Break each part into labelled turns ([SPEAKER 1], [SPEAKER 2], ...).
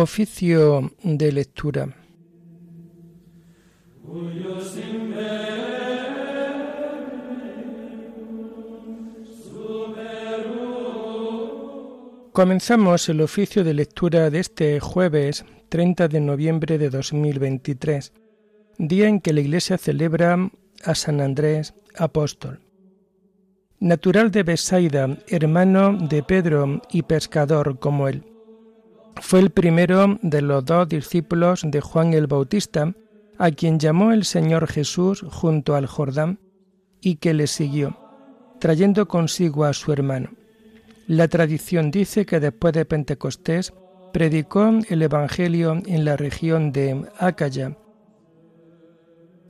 [SPEAKER 1] Oficio de lectura. Comenzamos el oficio de lectura de este jueves 30 de noviembre de 2023, día en que la Iglesia celebra a San Andrés Apóstol. Natural de Besaida, hermano de Pedro y pescador como él fue el primero de los dos discípulos de Juan el Bautista, a quien llamó el Señor Jesús junto al Jordán y que le siguió, trayendo consigo a su hermano. La tradición dice que después de Pentecostés predicó el Evangelio en la región de Acaya,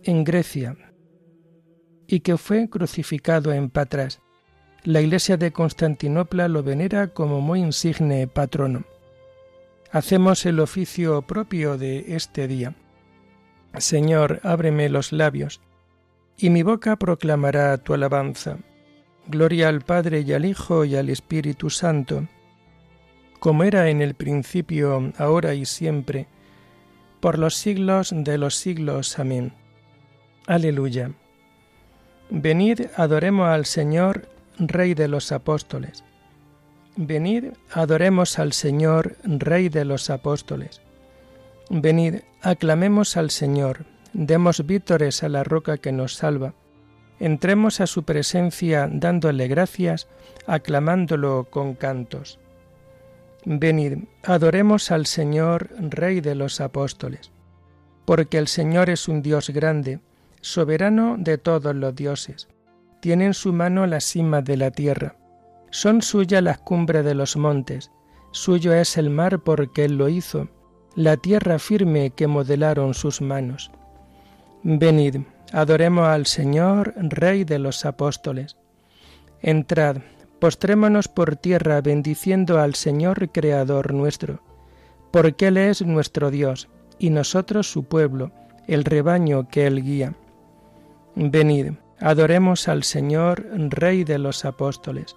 [SPEAKER 1] en Grecia, y que fue crucificado en Patras. La iglesia de Constantinopla lo venera como muy insigne patrono hacemos el oficio propio de este día. Señor, ábreme los labios, y mi boca proclamará tu alabanza. Gloria al Padre y al Hijo y al Espíritu Santo, como era en el principio, ahora y siempre, por los siglos de los siglos. Amén. Aleluya. Venid, adoremos al Señor, Rey de los apóstoles. Venid, adoremos al Señor, Rey de los apóstoles. Venid, aclamemos al Señor, demos vítores a la roca que nos salva. Entremos a su presencia dándole gracias, aclamándolo con cantos. Venid, adoremos al Señor, Rey de los apóstoles. Porque el Señor es un Dios grande, soberano de todos los dioses. Tiene en su mano la cima de la tierra son suyas las cumbres de los montes, suyo es el mar porque él lo hizo, la tierra firme que modelaron sus manos. Venid, adoremos al Señor, Rey de los apóstoles. Entrad, postrémonos por tierra bendiciendo al Señor Creador nuestro, porque Él es nuestro Dios, y nosotros su pueblo, el rebaño que Él guía. Venid, adoremos al Señor, Rey de los apóstoles.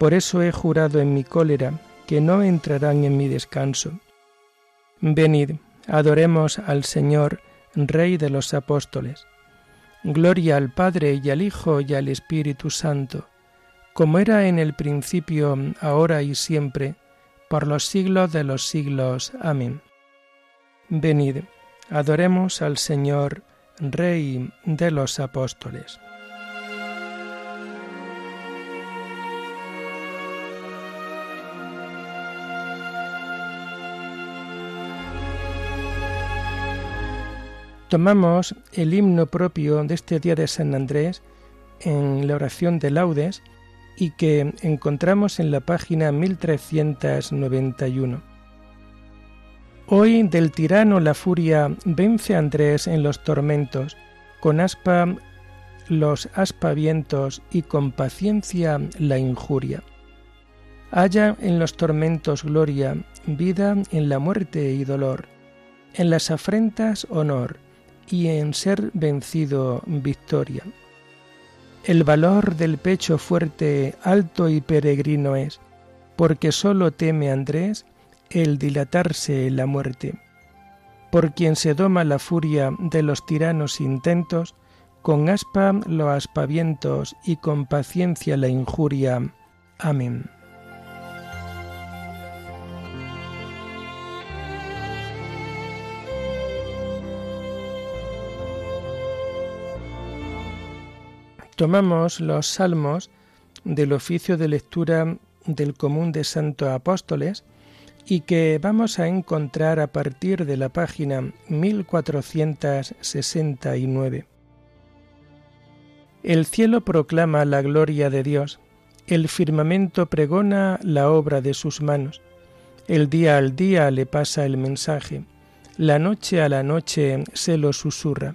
[SPEAKER 1] Por eso he jurado en mi cólera que no entrarán en mi descanso. Venid, adoremos al Señor, Rey de los apóstoles. Gloria al Padre y al Hijo y al Espíritu Santo, como era en el principio, ahora y siempre, por los siglos de los siglos. Amén. Venid, adoremos al Señor, Rey de los apóstoles. Tomamos el himno propio de este día de San Andrés en la oración de laudes y que encontramos en la página 1391. Hoy del tirano la furia vence Andrés en los tormentos, con aspa los aspavientos y con paciencia la injuria. Haya en los tormentos gloria, vida en la muerte y dolor, en las afrentas honor, y en ser vencido victoria. El valor del pecho fuerte, alto y peregrino es, porque sólo teme Andrés el dilatarse la muerte. Por quien se doma la furia de los tiranos intentos, con aspa los aspavientos y con paciencia la injuria. Amén. Tomamos los salmos del oficio de lectura del común de santos apóstoles y que vamos a encontrar a partir de la página 1469. El cielo proclama la gloria de Dios, el firmamento pregona la obra de sus manos, El día al día le pasa el mensaje, la noche a la noche se lo susurra,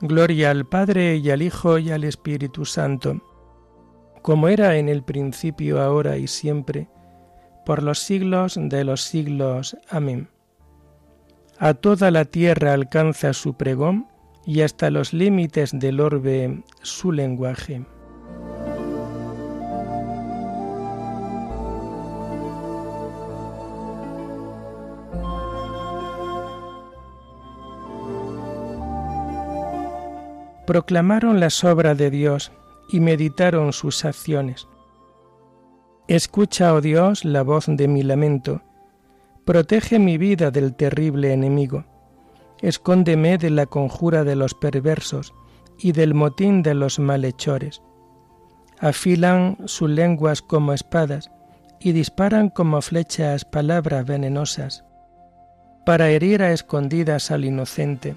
[SPEAKER 1] Gloria al Padre y al Hijo y al Espíritu Santo, como era en el principio, ahora y siempre, por los siglos de los siglos. Amén. A toda la tierra alcanza su pregón y hasta los límites del orbe su lenguaje. Proclamaron las obras de Dios y meditaron sus acciones. Escucha, oh Dios, la voz de mi lamento Protege mi vida del terrible enemigo. Escóndeme de la conjura de los perversos y del motín de los malhechores. Afilan sus lenguas como espadas y disparan como flechas palabras venenosas, para herir a escondidas al inocente,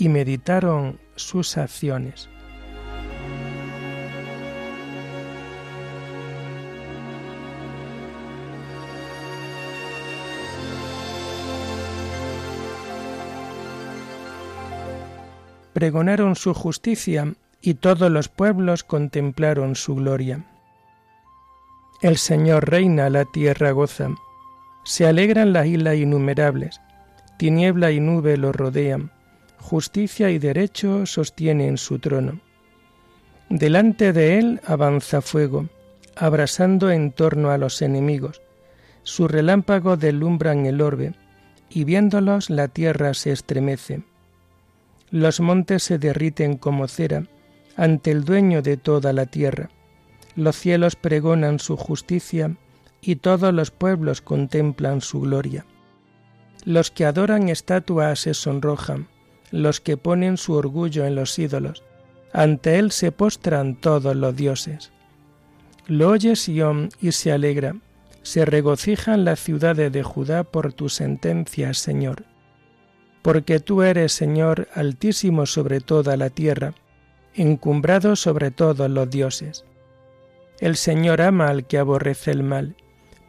[SPEAKER 1] y meditaron sus acciones. pregonaron su justicia y todos los pueblos contemplaron su gloria. El Señor reina, la tierra goza, se alegran las islas innumerables, tiniebla y nube lo rodean, justicia y derecho sostienen su trono. Delante de él avanza fuego, abrasando en torno a los enemigos, sus relámpagos deslumbran el orbe, y viéndolos la tierra se estremece. Los montes se derriten como cera ante el dueño de toda la tierra. Los cielos pregonan su justicia y todos los pueblos contemplan su gloria. Los que adoran estatuas se sonrojan, los que ponen su orgullo en los ídolos, ante él se postran todos los dioses. Lo oye Sión y se alegra, se regocijan las ciudades de Judá por tu sentencia, Señor porque tú eres, Señor, altísimo sobre toda la tierra, encumbrado sobre todos los dioses. El Señor ama al que aborrece el mal,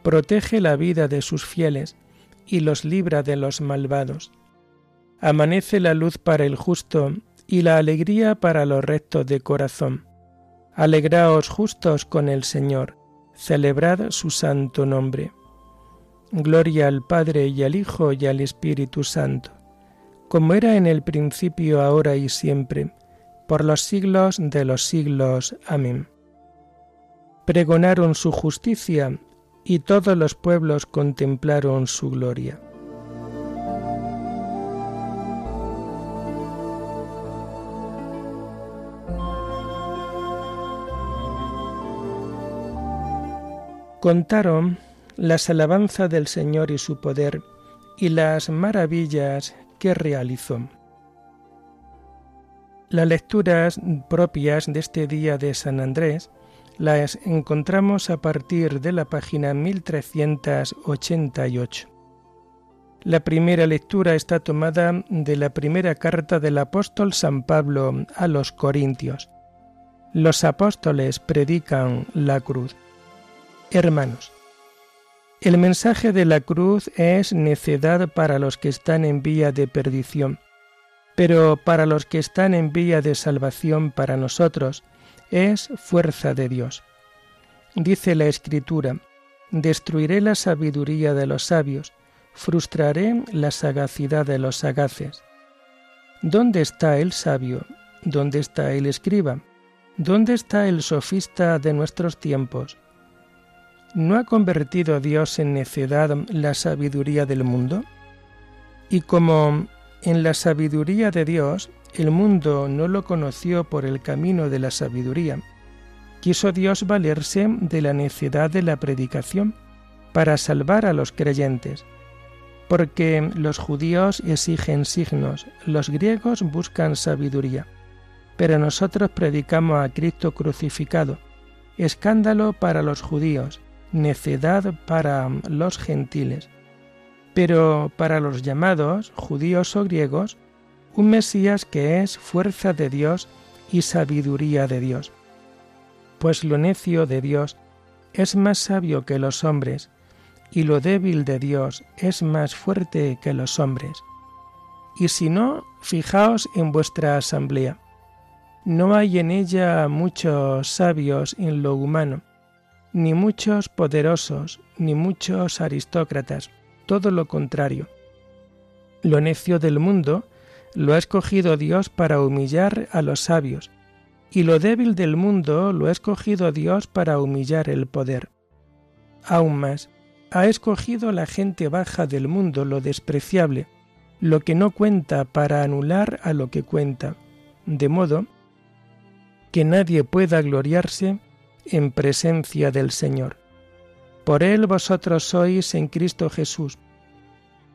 [SPEAKER 1] protege la vida de sus fieles y los libra de los malvados. Amanece la luz para el justo y la alegría para los rectos de corazón. Alegraos justos con el Señor, celebrad su santo nombre. Gloria al Padre y al Hijo y al Espíritu Santo como era en el principio, ahora y siempre, por los siglos de los siglos. Amén. Pregonaron su justicia y todos los pueblos contemplaron su gloria. Contaron las alabanzas del Señor y su poder y las maravillas que realizó. Las lecturas propias de este día de San Andrés las encontramos a partir de la página 1388. La primera lectura está tomada de la primera carta del apóstol San Pablo a los Corintios. Los apóstoles predican la cruz. Hermanos, el mensaje de la cruz es necedad para los que están en vía de perdición, pero para los que están en vía de salvación para nosotros es fuerza de Dios. Dice la Escritura, destruiré la sabiduría de los sabios, frustraré la sagacidad de los sagaces. ¿Dónde está el sabio? ¿Dónde está el escriba? ¿Dónde está el sofista de nuestros tiempos? ¿No ha convertido Dios en necedad la sabiduría del mundo? Y como en la sabiduría de Dios el mundo no lo conoció por el camino de la sabiduría, quiso Dios valerse de la necedad de la predicación para salvar a los creyentes, porque los judíos exigen signos, los griegos buscan sabiduría, pero nosotros predicamos a Cristo crucificado, escándalo para los judíos, necedad para los gentiles. Pero para los llamados, judíos o griegos, un Mesías que es fuerza de Dios y sabiduría de Dios. Pues lo necio de Dios es más sabio que los hombres, y lo débil de Dios es más fuerte que los hombres. Y si no, fijaos en vuestra asamblea. No hay en ella muchos sabios en lo humano, ni muchos poderosos, ni muchos aristócratas, todo lo contrario. Lo necio del mundo lo ha escogido Dios para humillar a los sabios, y lo débil del mundo lo ha escogido Dios para humillar el poder. Aún más, ha escogido la gente baja del mundo lo despreciable, lo que no cuenta para anular a lo que cuenta, de modo que nadie pueda gloriarse en presencia del Señor. Por Él vosotros sois en Cristo Jesús,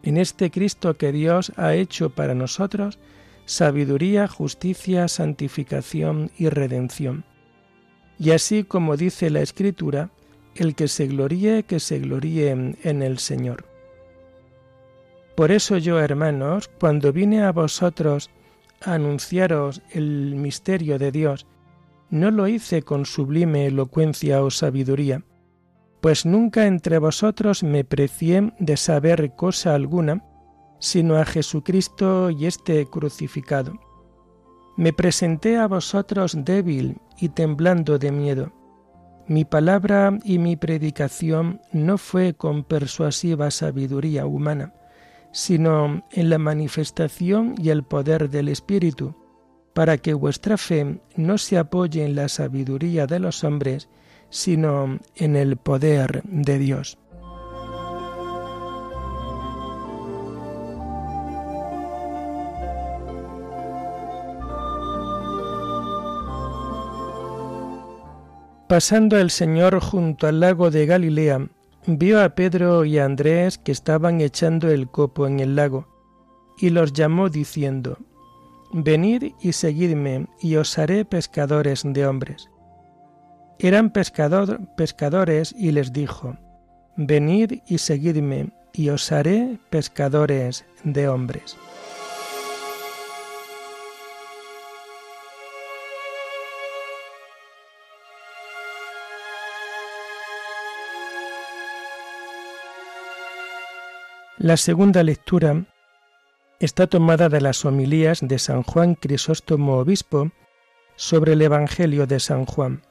[SPEAKER 1] en este Cristo que Dios ha hecho para nosotros sabiduría, justicia, santificación y redención. Y así como dice la Escritura, el que se gloríe, que se gloríe en el Señor. Por eso yo, hermanos, cuando vine a vosotros a anunciaros el misterio de Dios, no lo hice con sublime elocuencia o sabiduría, pues nunca entre vosotros me precié de saber cosa alguna, sino a Jesucristo y este crucificado. Me presenté a vosotros débil y temblando de miedo. Mi palabra y mi predicación no fue con persuasiva sabiduría humana, sino en la manifestación y el poder del Espíritu, para que vuestra fe no se apoye en la sabiduría de los hombres, sino en el poder de Dios. Pasando el Señor junto al lago de Galilea, vio a Pedro y a Andrés que estaban echando el copo en el lago, y los llamó diciendo, Venid y seguidme, y os haré pescadores de hombres. Eran pescadores y les dijo, Venid y seguidme, y os haré pescadores de hombres. La segunda lectura está tomada de las homilías de San Juan Crisóstomo Obispo sobre el Evangelio de San Juan.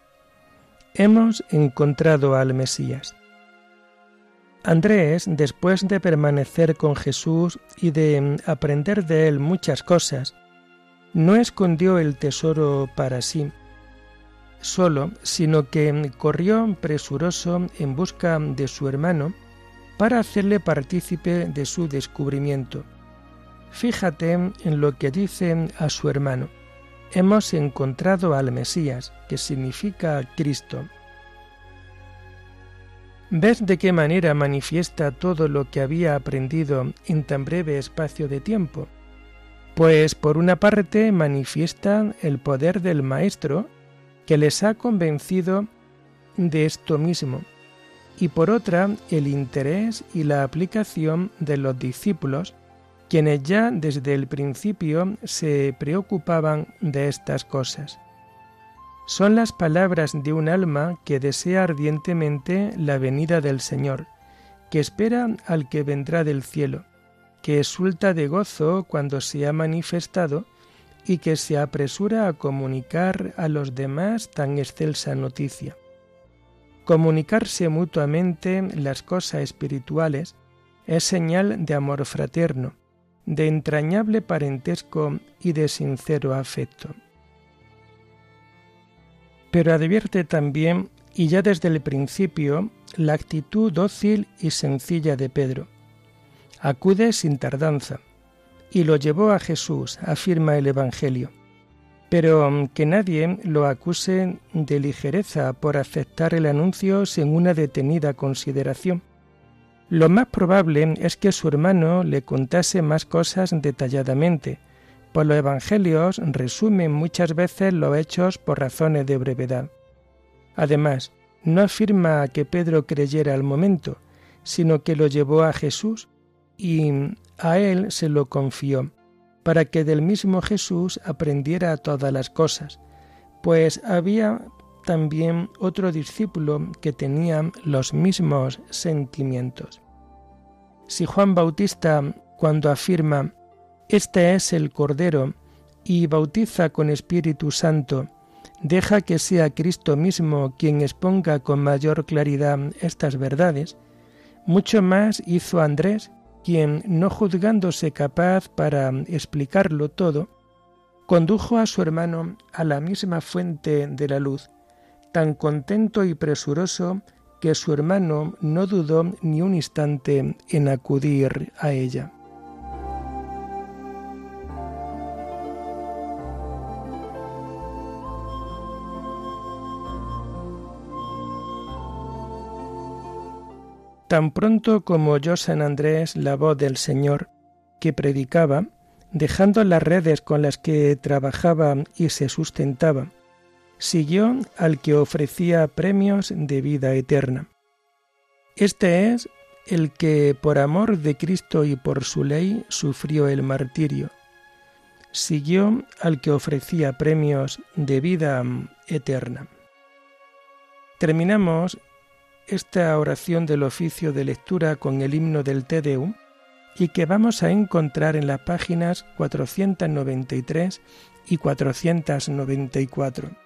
[SPEAKER 1] Hemos encontrado al Mesías. Andrés, después de permanecer con Jesús y de aprender de él muchas cosas, no escondió el tesoro para sí solo, sino que corrió presuroso en busca de su hermano para hacerle partícipe de su descubrimiento Fíjate en lo que dice a su hermano. Hemos encontrado al Mesías, que significa Cristo. ¿Ves de qué manera manifiesta todo lo que había aprendido en tan breve espacio de tiempo? Pues por una parte manifiesta el poder del Maestro que les ha convencido de esto mismo, y por otra el interés y la aplicación de los discípulos, quienes ya desde el principio se preocupaban de estas cosas. Son las palabras de un alma que desea ardientemente la venida del Señor, que espera al que vendrá del cielo, que exulta de gozo cuando se ha manifestado y que se apresura a comunicar a los demás tan excelsa noticia. Comunicarse mutuamente las cosas espirituales es señal de amor fraterno, de entrañable parentesco y de sincero afecto. Pero advierte también, y ya desde el principio, la actitud dócil y sencilla de Pedro. Acude sin tardanza, y lo llevó a Jesús, afirma el Evangelio. Pero mm, que nadie lo acuse de ligereza por aceptar el anuncio sin una detenida consideración. Lo más probable es que su hermano le contase más cosas detalladamente, pues los evangelios resumen muchas veces los hechos por razones de brevedad. Además, no afirma que Pedro creyera al momento, sino que lo llevó a Jesús y a él se lo confió, para que del mismo Jesús aprendiera todas las cosas, pues había también otro discípulo que tenía los mismos sentimientos. Si Juan Bautista, cuando afirma, Este es el Cordero, y bautiza con Espíritu Santo, deja que sea Cristo mismo quien exponga con mayor claridad estas verdades, mucho más hizo Andrés, quien, no juzgándose capaz para explicarlo todo, condujo a su hermano a la misma fuente de la luz, tan contento y presuroso que su hermano no dudó ni un instante en acudir a ella. Tan pronto como oyó San Andrés la voz del Señor que predicaba, dejando las redes con las que trabajaba y se sustentaba, siguió al que ofrecía premios de vida eterna. Este es el que por amor de Cristo y por su ley sufrió el martirio. Siguió al que ofrecía premios de vida eterna. Terminamos esta oración del oficio de lectura con el himno del Te Deum y que vamos a encontrar en las páginas 493 y 494.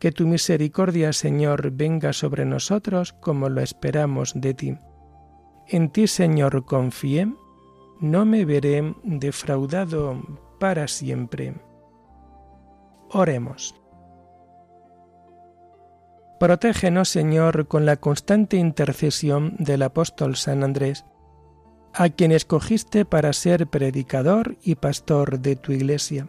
[SPEAKER 1] Que tu misericordia, Señor, venga sobre nosotros como lo esperamos de ti. En ti, Señor, confié, no me veré defraudado para siempre. Oremos. Protégenos, Señor, con la constante intercesión del apóstol San Andrés, a quien escogiste para ser predicador y pastor de tu iglesia.